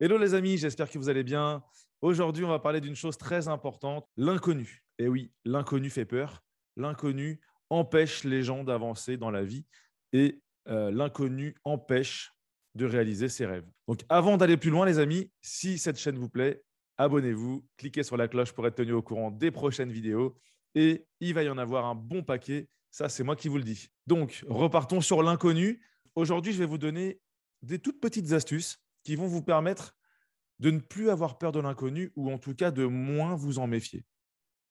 Hello les amis, j'espère que vous allez bien. Aujourd'hui, on va parler d'une chose très importante, l'inconnu. Et oui, l'inconnu fait peur. L'inconnu empêche les gens d'avancer dans la vie et euh, l'inconnu empêche de réaliser ses rêves. Donc avant d'aller plus loin les amis, si cette chaîne vous plaît, abonnez-vous, cliquez sur la cloche pour être tenu au courant des prochaines vidéos et il va y en avoir un bon paquet. Ça, c'est moi qui vous le dis. Donc, repartons sur l'inconnu. Aujourd'hui, je vais vous donner des toutes petites astuces qui vont vous permettre de ne plus avoir peur de l'inconnu ou en tout cas de moins vous en méfier.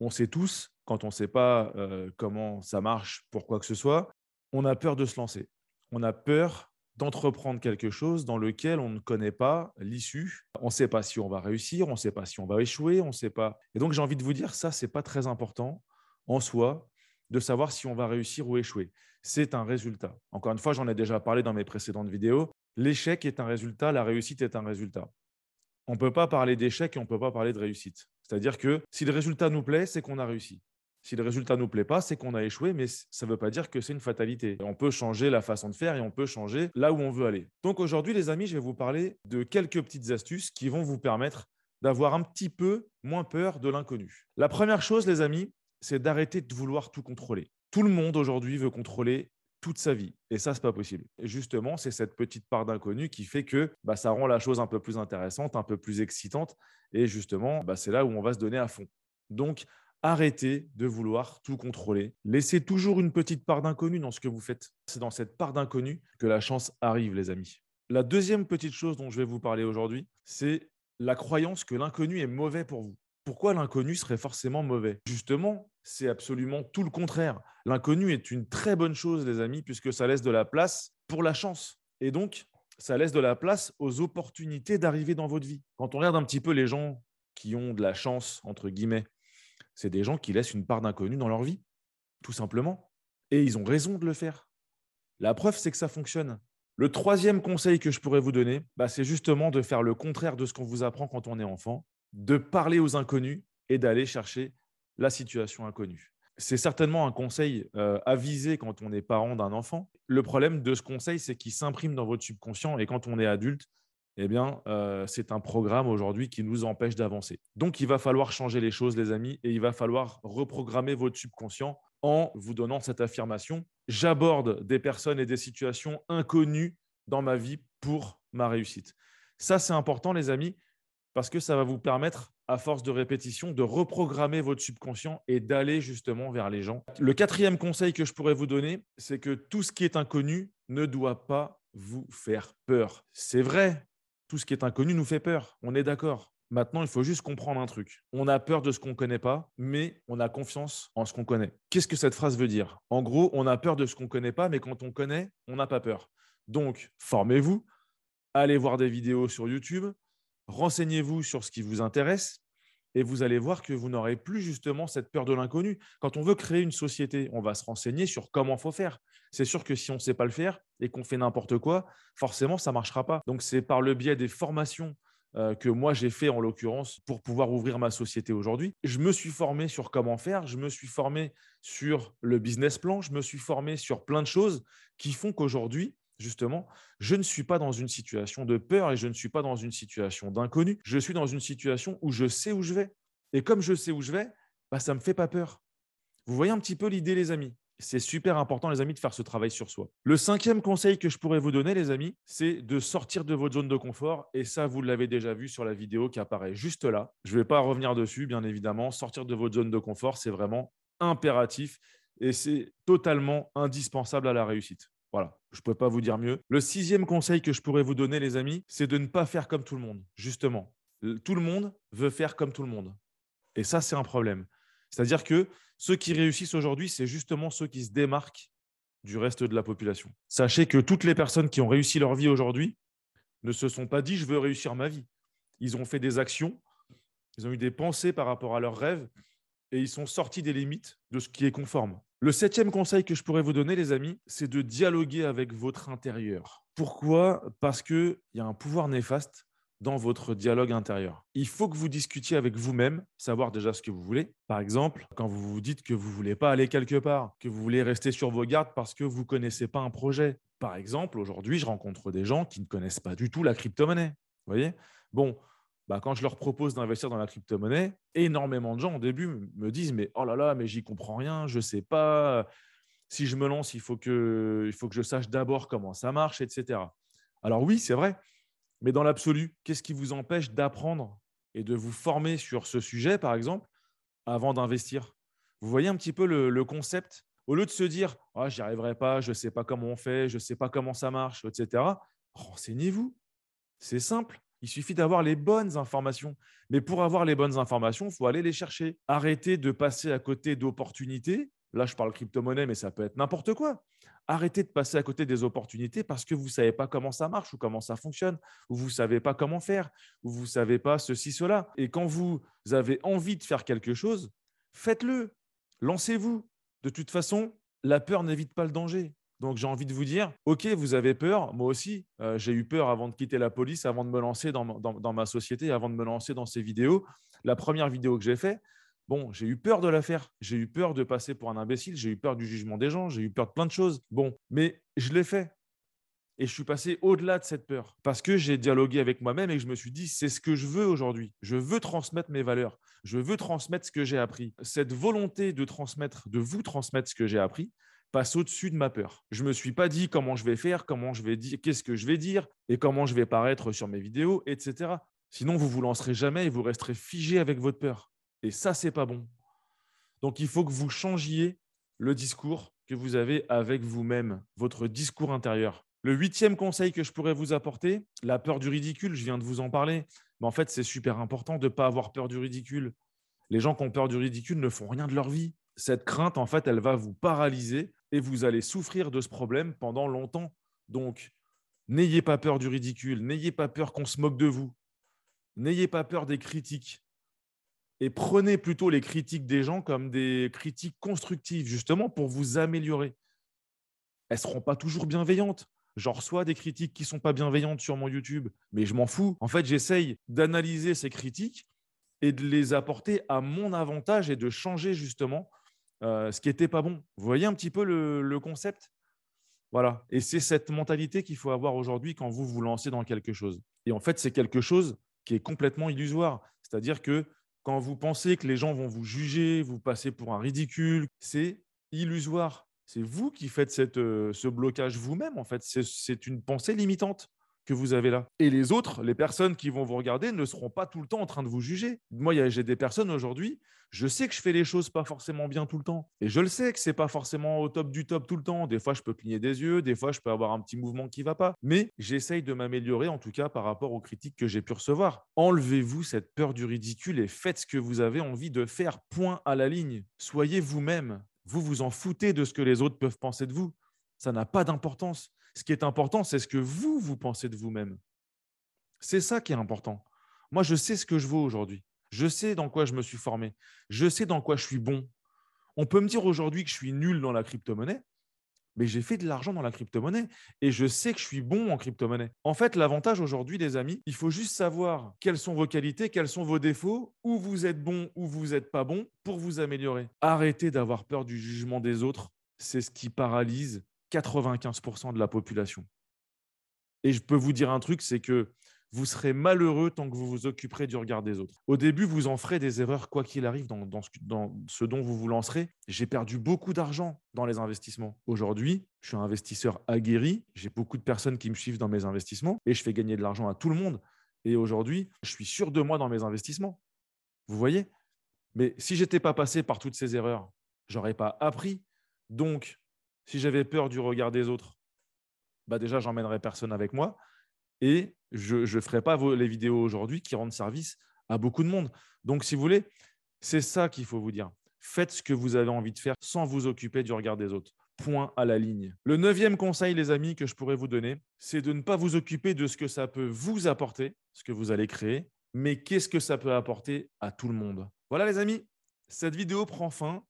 On sait tous, quand on ne sait pas euh, comment ça marche pour quoi que ce soit, on a peur de se lancer. On a peur d'entreprendre quelque chose dans lequel on ne connaît pas l'issue. On ne sait pas si on va réussir, on ne sait pas si on va échouer, on ne sait pas. Et donc j'ai envie de vous dire, ça, ce n'est pas très important en soi de savoir si on va réussir ou échouer. C'est un résultat. Encore une fois, j'en ai déjà parlé dans mes précédentes vidéos. L'échec est un résultat, la réussite est un résultat. On ne peut pas parler d'échec et on ne peut pas parler de réussite. C'est-à-dire que si le résultat nous plaît, c'est qu'on a réussi. Si le résultat ne nous plaît pas, c'est qu'on a échoué, mais ça ne veut pas dire que c'est une fatalité. On peut changer la façon de faire et on peut changer là où on veut aller. Donc aujourd'hui, les amis, je vais vous parler de quelques petites astuces qui vont vous permettre d'avoir un petit peu moins peur de l'inconnu. La première chose, les amis, c'est d'arrêter de vouloir tout contrôler. Tout le monde aujourd'hui veut contrôler toute sa vie. Et ça, c'est pas possible. Et justement, c'est cette petite part d'inconnu qui fait que bah, ça rend la chose un peu plus intéressante, un peu plus excitante. Et justement, bah, c'est là où on va se donner à fond. Donc, arrêtez de vouloir tout contrôler. Laissez toujours une petite part d'inconnu dans ce que vous faites. C'est dans cette part d'inconnu que la chance arrive, les amis. La deuxième petite chose dont je vais vous parler aujourd'hui, c'est la croyance que l'inconnu est mauvais pour vous. Pourquoi l'inconnu serait forcément mauvais? Justement, c'est absolument tout le contraire. L'inconnu est une très bonne chose, les amis, puisque ça laisse de la place pour la chance. Et donc, ça laisse de la place aux opportunités d'arriver dans votre vie. Quand on regarde un petit peu les gens qui ont de la chance, entre guillemets, c'est des gens qui laissent une part d'inconnu dans leur vie, tout simplement. Et ils ont raison de le faire. La preuve, c'est que ça fonctionne. Le troisième conseil que je pourrais vous donner, bah, c'est justement de faire le contraire de ce qu'on vous apprend quand on est enfant de parler aux inconnus et d'aller chercher la situation inconnue. C'est certainement un conseil euh, avisé quand on est parent d'un enfant. Le problème de ce conseil, c'est qu'il s'imprime dans votre subconscient et quand on est adulte, eh bien, euh, c'est un programme aujourd'hui qui nous empêche d'avancer. Donc, il va falloir changer les choses, les amis, et il va falloir reprogrammer votre subconscient en vous donnant cette affirmation. J'aborde des personnes et des situations inconnues dans ma vie pour ma réussite. Ça, c'est important, les amis, parce que ça va vous permettre, à force de répétition, de reprogrammer votre subconscient et d'aller justement vers les gens. Le quatrième conseil que je pourrais vous donner, c'est que tout ce qui est inconnu ne doit pas vous faire peur. C'est vrai, tout ce qui est inconnu nous fait peur, on est d'accord. Maintenant, il faut juste comprendre un truc. On a peur de ce qu'on ne connaît pas, mais on a confiance en ce qu'on connaît. Qu'est-ce que cette phrase veut dire? En gros, on a peur de ce qu'on ne connaît pas, mais quand on connaît, on n'a pas peur. Donc, formez-vous, allez voir des vidéos sur YouTube, renseignez-vous sur ce qui vous intéresse et vous allez voir que vous n'aurez plus justement cette peur de l'inconnu. Quand on veut créer une société, on va se renseigner sur comment faut faire. C'est sûr que si on ne sait pas le faire et qu'on fait n'importe quoi, forcément, ça ne marchera pas. Donc, c'est par le biais des formations euh, que moi j'ai fait en l'occurrence pour pouvoir ouvrir ma société aujourd'hui. Je me suis formé sur comment faire, je me suis formé sur le business plan, je me suis formé sur plein de choses qui font qu'aujourd'hui, justement, je ne suis pas dans une situation de peur et je ne suis pas dans une situation d'inconnu. Je suis dans une situation où je sais où je vais. Et comme je sais où je vais, bah, ça ne me fait pas peur. Vous voyez un petit peu l'idée, les amis? C'est super important, les amis, de faire ce travail sur soi. Le cinquième conseil que je pourrais vous donner, les amis, c'est de sortir de votre zone de confort. Et ça, vous l'avez déjà vu sur la vidéo qui apparaît juste là. Je ne vais pas revenir dessus, bien évidemment. Sortir de votre zone de confort, c'est vraiment impératif et c'est totalement indispensable à la réussite. Voilà, je ne peux pas vous dire mieux. Le sixième conseil que je pourrais vous donner, les amis, c'est de ne pas faire comme tout le monde. Justement, tout le monde veut faire comme tout le monde. Et ça, c'est un problème. C'est-à-dire que ceux qui réussissent aujourd'hui, c'est justement ceux qui se démarquent du reste de la population. Sachez que toutes les personnes qui ont réussi leur vie aujourd'hui ne se sont pas dit je veux réussir ma vie. Ils ont fait des actions, ils ont eu des pensées par rapport à leurs rêves et ils sont sortis des limites de ce qui est conforme. Le septième conseil que je pourrais vous donner, les amis, c'est de dialoguer avec votre intérieur. Pourquoi? Parce qu'il y a un pouvoir néfaste dans votre dialogue intérieur. Il faut que vous discutiez avec vous-même, savoir déjà ce que vous voulez. Par exemple, quand vous vous dites que vous ne voulez pas aller quelque part, que vous voulez rester sur vos gardes parce que vous ne connaissez pas un projet. Par exemple, aujourd'hui, je rencontre des gens qui ne connaissent pas du tout la crypto-monnaie. Vous voyez? Bon, bah, quand je leur propose d'investir dans la crypto-monnaie, énormément de gens au début me disent Mais oh là là, mais j'y comprends rien, je ne sais pas. Si je me lance, il faut que, il faut que je sache d'abord comment ça marche, etc. Alors oui, c'est vrai, mais dans l'absolu, qu'est-ce qui vous empêche d'apprendre et de vous former sur ce sujet, par exemple, avant d'investir? Vous voyez un petit peu le, concept? Au lieu de se dire ah, j'y arriverai pas, je ne sais pas comment on fait, je ne sais pas comment ça marche, etc., renseignez-vous. C'est simple. Il suffit d'avoir les bonnes informations. Mais pour avoir les bonnes informations, il faut aller les chercher. Arrêtez de passer à côté d'opportunités. Là, je parle crypto-monnaie, mais ça peut être n'importe quoi. Arrêtez de passer à côté des opportunités parce que vous ne savez pas comment ça marche ou comment ça fonctionne, ou vous ne savez pas comment faire, ou vous ne savez pas ceci, cela. Et quand vous avez envie de faire quelque chose, faites-le. Lancez-vous. De toute façon, la peur n'évite pas le danger. Donc j'ai envie de vous dire, ok, vous avez peur, moi aussi, euh, j'ai eu peur avant de quitter la police, avant de me lancer dans, ma société, avant de me lancer dans ces vidéos. La première vidéo que j'ai faite, bon, j'ai eu peur de la faire, j'ai eu peur de passer pour un imbécile, j'ai eu peur du jugement des gens, j'ai eu peur de plein de choses. Bon, mais je l'ai fait. Et je suis passé au-delà de cette peur parce que j'ai dialogué avec moi-même et je me suis dit, c'est ce que je veux aujourd'hui. Je veux transmettre mes valeurs. Je veux transmettre ce que j'ai appris. Cette volonté de transmettre, de vous transmettre ce que j'ai appris, passe au-dessus de ma peur. Je ne me suis pas dit comment je vais faire, comment je vais dire, qu'est-ce que je vais dire et comment je vais paraître sur mes vidéos, etc. Sinon, vous vous lancerez jamais et vous resterez figé avec votre peur. Et ça, c'est pas bon. Donc, il faut que vous changiez le discours que vous avez avec vous-même, votre discours intérieur. Le huitième conseil que je pourrais vous apporter, la peur du ridicule, je viens de vous en parler, mais en fait, c'est super important de ne pas avoir peur du ridicule. Les gens qui ont peur du ridicule ne font rien de leur vie. Cette crainte, en fait, elle va vous paralyser et vous allez souffrir de ce problème pendant longtemps. Donc, n'ayez pas peur du ridicule, n'ayez pas peur qu'on se moque de vous, n'ayez pas peur des critiques. Et prenez plutôt les critiques des gens comme des critiques constructives, justement pour vous améliorer. Elles ne seront pas toujours bienveillantes. J'en reçois des critiques qui ne sont pas bienveillantes sur mon YouTube, mais je m'en fous. En fait, j'essaye d'analyser ces critiques et de les apporter à mon avantage et de changer justement euh, ce qui n'était pas bon. Vous voyez un petit peu le, concept? Voilà. Et c'est cette mentalité qu'il faut avoir aujourd'hui quand vous vous lancez dans quelque chose. Et en fait, c'est quelque chose qui est complètement illusoire. C'est-à-dire que quand vous pensez que les gens vont vous juger, vous passez pour un ridicule, c'est illusoire. C'est vous qui faites euh, ce blocage vous-même, en fait. C'est une pensée limitante que vous avez là. Et les autres, les personnes qui vont vous regarder, ne seront pas tout le temps en train de vous juger. Moi, j'ai des personnes aujourd'hui, je sais que je fais les choses pas forcément bien tout le temps. Et je le sais que c'est pas forcément au top du top tout le temps. Des fois, je peux cligner des yeux, des fois, je peux avoir un petit mouvement qui va pas. Mais j'essaye de m'améliorer, en tout cas, par rapport aux critiques que j'ai pu recevoir. Enlevez-vous cette peur du ridicule et faites ce que vous avez envie de faire, point à la ligne. Soyez vous-même. Vous vous en foutez de ce que les autres peuvent penser de vous. Ça n'a pas d'importance. Ce qui est important, c'est ce que vous, vous pensez de vous-même. C'est ça qui est important. Moi, je sais ce que je vaux aujourd'hui. Je sais dans quoi je me suis formé. Je sais dans quoi je suis bon. On peut me dire aujourd'hui que je suis nul dans la crypto-monnaie, mais j'ai fait de l'argent dans la crypto-monnaie et je sais que je suis bon en crypto-monnaie. En fait, l'avantage aujourd'hui, les amis, il faut juste savoir quelles sont vos qualités, quels sont vos défauts, où vous êtes bon, où vous n'êtes pas bon pour vous améliorer. Arrêtez d'avoir peur du jugement des autres. C'est ce qui paralyse 95% de la population. Et je peux vous dire un truc, c'est que vous serez malheureux tant que vous vous occuperez du regard des autres. Au début, vous en ferez des erreurs, quoi qu'il arrive, dans, ce, dont vous vous lancerez. J'ai perdu beaucoup d'argent dans les investissements. Aujourd'hui, je suis un investisseur aguerri. J'ai beaucoup de personnes qui me suivent dans mes investissements et je fais gagner de l'argent à tout le monde. Et aujourd'hui, je suis sûr de moi dans mes investissements. Vous voyez? Mais si j'étais pas passé par toutes ces erreurs, j'aurais pas appris. Donc, si j'avais peur du regard des autres, bah déjà, j'emmènerais personne avec moi et je ne ferai pas les vidéos aujourd'hui qui rendent service à beaucoup de monde. Donc, si vous voulez, c'est ça qu'il faut vous dire. Faites ce que vous avez envie de faire sans vous occuper du regard des autres. Point à la ligne. Le neuvième conseil, les amis, que je pourrais vous donner, c'est de ne pas vous occuper de ce que ça peut vous apporter, ce que vous allez créer, mais qu'est-ce que ça peut apporter à tout le monde. Voilà, les amis, cette vidéo prend fin.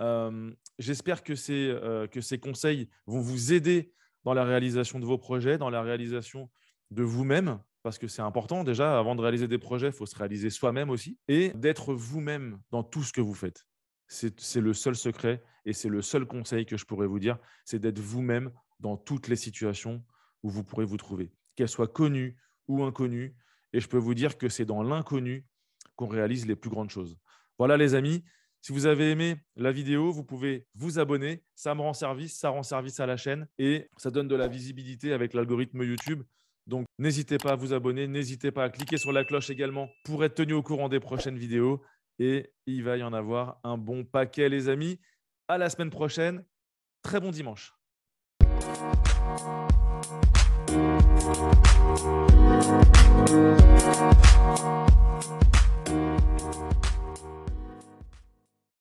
Euh, j'espère que, euh, que ces conseils vont vous aider dans la réalisation de vos projets, dans la réalisation de vous-même, parce que c'est important déjà, avant de réaliser des projets, il faut se réaliser soi-même aussi, et d'être vous-même dans tout ce que vous faites. C'est le seul secret et c'est le seul conseil que je pourrais vous dire, c'est d'être vous-même dans toutes les situations où vous pourrez vous trouver, qu'elles soient connues ou inconnues. Et je peux vous dire que c'est dans l'inconnu qu'on réalise les plus grandes choses. Voilà les amis, si vous avez aimé la vidéo, vous pouvez vous abonner. Ça me rend service, ça rend service à la chaîne et ça donne de la visibilité avec l'algorithme YouTube. Donc n'hésitez pas à vous abonner, n'hésitez pas à cliquer sur la cloche également pour être tenu au courant des prochaines vidéos. Et il va y en avoir un bon paquet, les amis. À la semaine prochaine. Très bon dimanche.